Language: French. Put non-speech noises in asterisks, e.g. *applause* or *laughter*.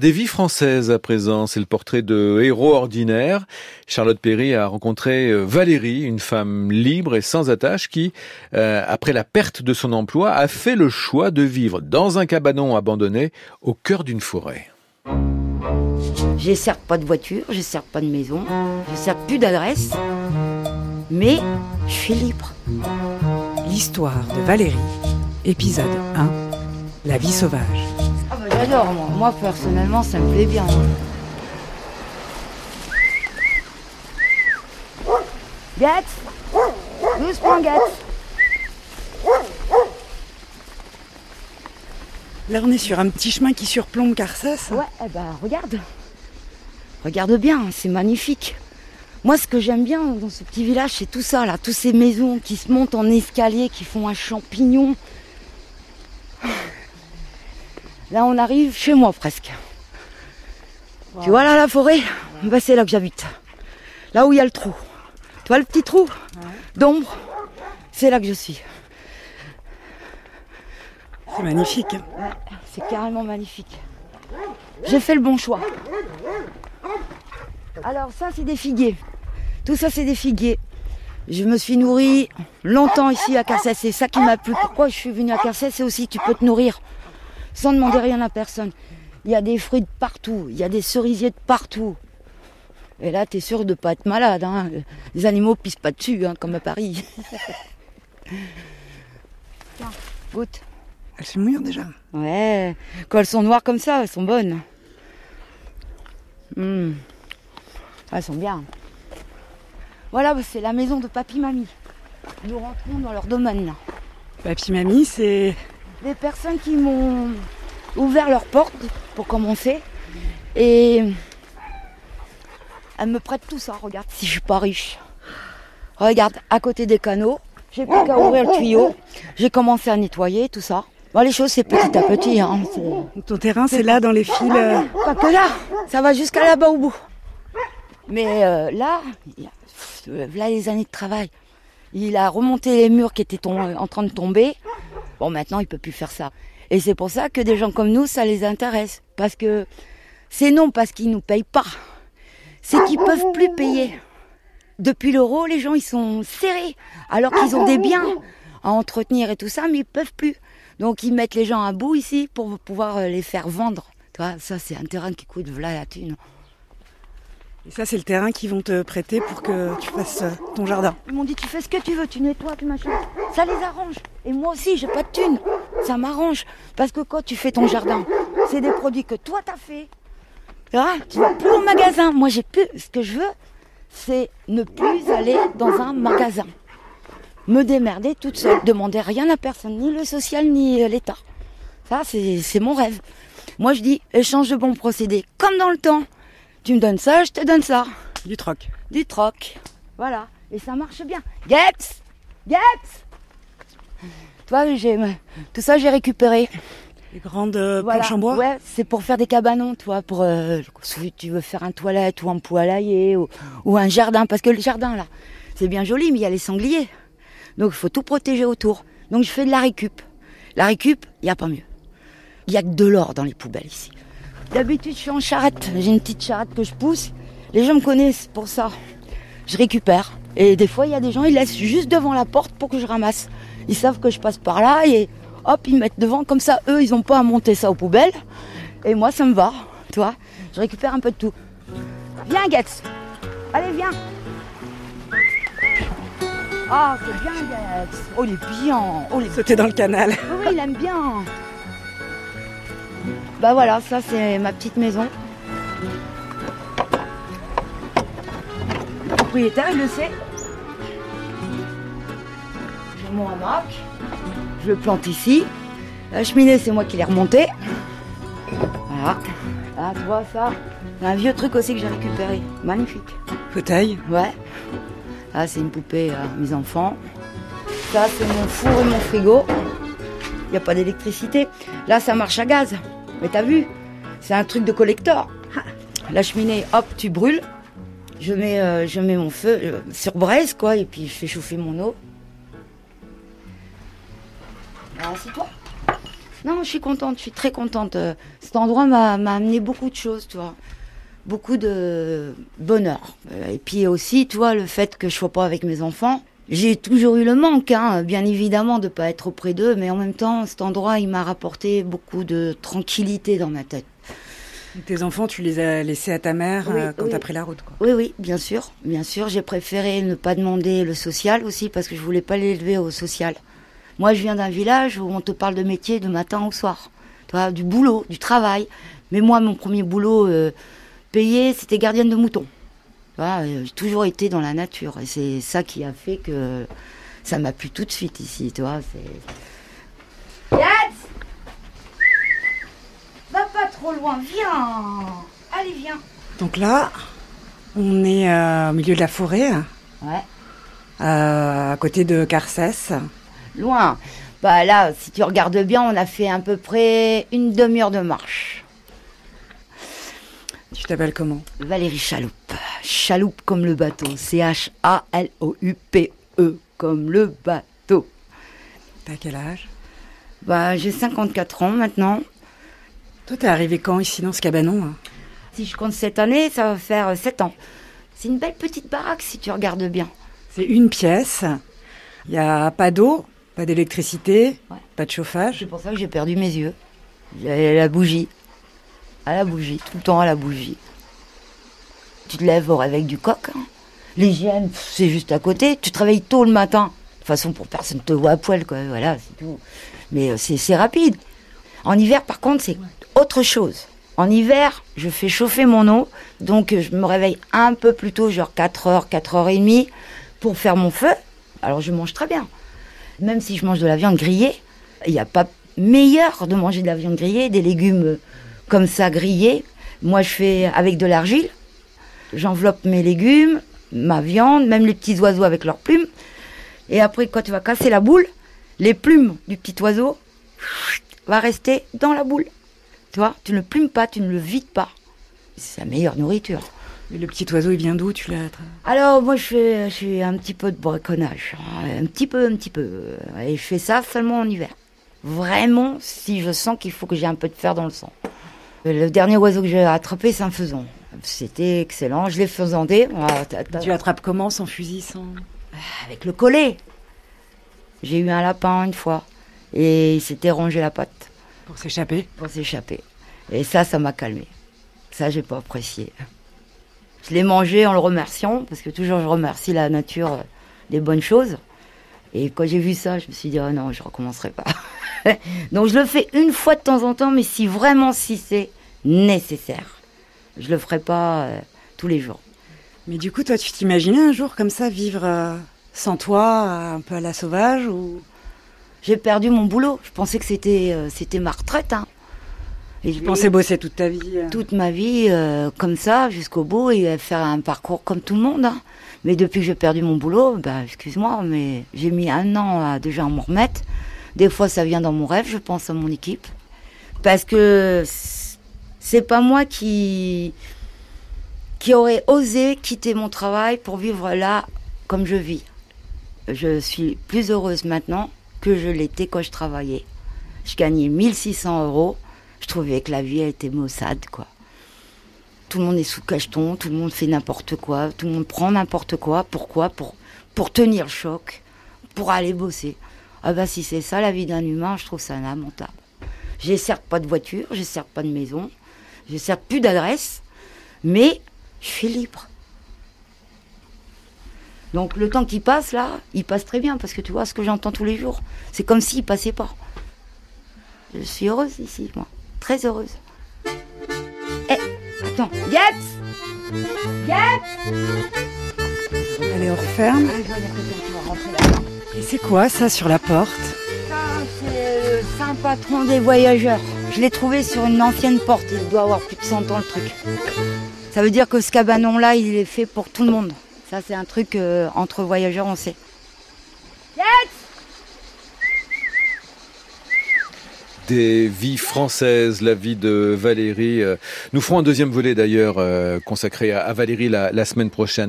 Des vies françaises à présent, c'est le portrait de héros ordinaires. Charlotte Perry a rencontré euh, Valérie, une femme libre et sans attache qui, euh, après la perte de son emploi, a fait le choix de vivre dans un cabanon abandonné au cœur d'une forêt. J'ai certes pas de voiture, j'ai certes pas de maison, j'ai certes plus d'adresse, mais je suis libre. L'histoire de Valérie, épisode 1, La vie sauvage. J'adore moi, moi personnellement ça me plaît bien. Gatz Doucement Gatz Là, on est sur un petit chemin qui surplombe Carcès. Ouais, eh ben regarde. Regarde bien, c'est magnifique. Moi, ce que j'aime bien dans ce petit village, c'est tout ça, là, toutes ces maisons qui se montent en escalier, qui font un champignon. Là, on arrive chez moi presque. Tu vois là la forêt bah, C'est là que j'habite. Là où il y a le trou. Tu vois le petit trou d'ombre? C'est là que je suis. C'est magnifique. Ouais, c'est carrément magnifique. J'ai fait le bon choix. Alors ça, c'est des figuiers. Tout ça, c'est des figuiers. Je me suis nourrie longtemps ici à Carcès. C'est ça qui m'a plu. Pourquoi je suis venue à Carcès C'est aussi tu peux te nourrir sans demander rien à personne. Il y a des fruits de partout. Il y a des cerisiers de partout. Et là, tu es sûr de ne pas être malade. Hein. Les animaux pissent pas dessus, hein, comme à Paris. *laughs* Tiens, goûte. Elles se mûrent déjà. Ouais, quand elles sont noires comme ça, elles sont bonnes. Mmh. Elles sont bien. Voilà, c'est la maison de papy-mamie. Nous rentrons dans leur domaine là. Papy, mamie, c'est. Des personnes qui m'ont ouvert leurs portes pour commencer. Et elles me prêtent tout ça, regarde, si je suis pas riche. Regarde, à côté des canaux, j'ai plus qu'à ouvrir le tuyau. J'ai commencé à nettoyer tout ça. Bon, les choses, c'est petit à petit. Hein. Ton terrain, c'est là, dans les fils. euh, Pas que là, ça va jusqu'à là-bas au bout. Mais euh, là, il y a- pff, là les années de travail. Il a remonté les murs qui étaient en train de tomber. Bon, maintenant, il peut plus faire ça. Et c'est pour ça que des gens comme nous, ça les intéresse. Parce que c'est non parce qu'ils nous payent pas. C'est qu'ils peuvent plus payer. Depuis l'euro, les gens, ils sont serrés. Alors qu'ils ont des biens à entretenir et tout ça, mais ils peuvent plus. Donc, ils mettent les gens à bout ici pour pouvoir euh, les faire vendre. Tu vois, ça, c'est un terrain qui coûte voilà la. Et ça, c'est le terrain qu'ils vont te prêter pour que tu fasses euh, ton jardin. Ils m'ont dit tu fais ce que tu veux, tu nettoies, tu machin. Ça les arrange. Et moi aussi, j'ai pas de thunes. Ça m'arrange. Parce que quand tu fais ton jardin, c'est des produits que toi t'as fait. Vois, tu vas plus au magasin. Moi j'ai plus. Ce que je veux, c'est ne plus aller dans un magasin. Me démerder toute seule. Demander rien à personne, ni le social, ni euh, l'État. Ça, c'est mon rêve. Moi je dis échange de bons procédés. Comme dans le temps. Tu me donnes ça, je te donne ça Du troc. du troc. Voilà. Et ça marche bien. Getz Getz Toi, j'ai tout ça, j'ai récupéré. Les grandes euh, Voilà. planches en bois? Ouais, c'est pour faire des cabanons, toi, pour euh, si tu veux faire un toilette ou un poulailler ou, ou un jardin. Parce que le jardin, là, c'est bien joli, mais il y a les sangliers. Donc, il faut tout protéger autour. Donc, je fais de la récup. La récup, il n'y a pas mieux. Il y a que de l'or dans les poubelles ici. D'habitude, je suis en charrette. J'ai une petite charrette que je pousse. Les gens me connaissent pour ça. Je récupère. Et des fois, il y a des gens, ils laissent juste devant la porte pour que je ramasse. Ils savent que je passe par là et hop, ils mettent devant. Comme ça, eux, ils n'ont pas à monter ça aux poubelles. Et moi, ça me va. Tu vois, je récupère un peu de tout. Viens, Getz. Allez, viens. Ah, c'est bien, Getz. Oh, il est bien. Oh, il est Sauter dans le canal. oui, oui, il aime bien. Bah voilà, ça c'est ma petite maison. Le propriétaire, il le sait. J'ai mon hamac. Je le plante ici. La cheminée, c'est moi qui l'ai remontée. Voilà. Ah, tu vois ça un vieux truc aussi que j'ai récupéré. Magnifique. Fauteuil. Ouais. Là, c'est une poupée à mes enfants. Ça, c'est mon four et mon frigo. Il n'y a pas d'électricité. Là, ça marche à gaz. Mais t'as vu C'est un truc de collector. La cheminée, hop, tu brûles. Je mets, euh, je mets mon feu euh, sur braise, quoi, et puis je fais chauffer mon eau. Alors, Assis-toi. Non, je suis contente, je suis très contente. Euh, Cet endroit m'a amené beaucoup de choses, tu vois. Beaucoup de bonheur. Et puis aussi, tu vois, le fait que je sois pas avec mes enfants. J'ai toujours eu le manque, hein, bien évidemment, de pas être auprès d'eux, mais en même temps, cet endroit, il m'a rapporté beaucoup de tranquillité dans ma tête. Tes enfants, tu les as laissés à ta mère Oui, euh, quand oui. t'as pris la route, quoi. Oui, oui, bien sûr, bien sûr. J'ai préféré ne pas demander le social aussi parce que je voulais pas l'élever au social. Moi, je viens d'un village où on te parle de métier de matin au soir. Tu vois, du boulot, du travail. Mais moi, mon premier boulot euh, payé, c'était gardienne de moutons. Vois, euh, j'ai toujours été dans la nature et c'est ça qui a fait que ça m'a plu tout de suite ici, tu vois. Yatz Va pas trop loin, viens Allez, viens Donc là, on est euh, au milieu de la forêt, Ouais. euh, à côté de Carcès. Loin. Bah là, si tu regardes bien, on a fait à peu près une demi-heure de marche. Tu t'appelles comment Valérie Chaloupe. Chaloupe comme le bateau. C-H-A-L-O-U-P-E comme le bateau. T'as quel âge Bah j'ai 54 ans maintenant. Toi, t'es arrivé quand ici dans ce cabanon hein Si je compte cette année, ça va faire 7 ans. C'est une belle petite baraque si tu regardes bien. C'est une pièce. Il n'y a pas d'eau, pas d'électricité, Ouais. pas de chauffage. C'est pour ça que j'ai perdu mes yeux. J'ai la bougie. À la bougie, tout le temps à la bougie. Tu te lèves réveil du coq. hein. L'hygiène, c'est juste à côté. Tu travailles tôt le matin. De toute façon, pour personne ne te voit à poil, quoi. Voilà, c'est tout. Mais euh, c'est rapide. En hiver, par contre, c'est autre chose. En hiver, je fais chauffer mon eau. Donc, je me réveille un peu plus tôt, genre 4h, 4h30, pour faire mon feu. Alors, je mange très bien. Même si je mange de la viande grillée, il n'y a pas meilleur de manger de la viande grillée, des légumes comme ça grillés. Moi, je fais avec de l'argile. J'enveloppe mes légumes, ma viande, même les petits oiseaux avec leurs plumes. Et après, quand tu vas casser la boule, les plumes du petit oiseau va rester dans la boule. Tu vois, tu ne le plumes pas, tu ne le vides pas. C'est la meilleure nourriture. Le petit oiseau, il vient d'où Tu l'as Alors moi je fais, je fais un petit peu de braconnage, un petit peu, un petit peu, et je fais ça seulement en hiver. Vraiment, si je sens qu'il faut que j'ai un peu de fer dans le sang. Le dernier oiseau que j'ai attrapé, c'est un faisan. C'était excellent, je l'ai faisanté. Ah, Tu attrapes comment sans fusil, sans... Avec le collet. J'ai eu un lapin une fois, et il s'était rongé la patte pour s'échapper pour s'échapper. Et ça, ça m'a calmé. Ça, j'ai pas apprécié. Je l'ai mangé en le remerciant, parce que toujours je remercie la nature euh, des bonnes choses. Et quand j'ai vu ça, je me suis dit, oh non, je recommencerai pas. *laughs* *laughs* Donc je le fais une fois de temps en temps, mais si vraiment si c'est nécessaire. Je le ferai pas euh, tous les jours. Mais du coup, toi, tu t'imaginais un jour comme ça vivre euh, sans toi, euh, un peu à la sauvage ou? J'ai perdu mon boulot. Je pensais que c'était euh, c'était ma retraite. Hein. Et je tu pensais bosser toute ta vie toute ma vie comme ça jusqu'au bout et faire un parcours comme tout le monde. hein. Mais depuis que j'ai perdu mon boulot, bah, excuse-moi, mais j'ai mis un an à déjà à m'en remettre. Des fois, ça vient dans mon rêve, je pense à mon équipe. Parce que c'est pas moi qui, qui osé quitter mon travail pour vivre là comme je vis. Je suis plus heureuse maintenant que je l'étais quand je travaillais. Je gagnais 1600 euros. Je trouvais que la vie était maussade, quoi. Tout le monde est sous cacheton, tout le monde fait n'importe quoi, tout le monde prend n'importe quoi. Pourquoi? Pour, pour tenir le choc, pour aller bosser. Ah bah si c'est ça la vie d'un humain, je trouve ça lamentable. J'ai certes pas de voiture, j'ai certes pas de maison, j'ai certes plus d'adresse, mais je suis libre. Donc le temps qui passe là, il passe très bien parce que tu vois ce que j'entends tous les jours. C'est comme s'il passait pas. Je suis heureuse ici, moi. Très heureuse. Eh, attends. Yetz Yetz Elle est hors ferme. Je vois bien que tu vas rentrer là-dedans. Et c'est quoi ça sur la porte? Ça, c'est le saint patron des voyageurs. Je l'ai trouvé sur une ancienne porte. Il doit avoir plus de 100 ans, le truc. Ça veut dire que ce cabanon-là, il est fait pour tout le monde. Ça, c'est un truc euh, entre voyageurs, on sait. Yetz Des vies françaises, la vie de Valérie. euh, Nous ferons un deuxième volet d'ailleurs euh, consacré à, à Valérie la, la semaine prochaine.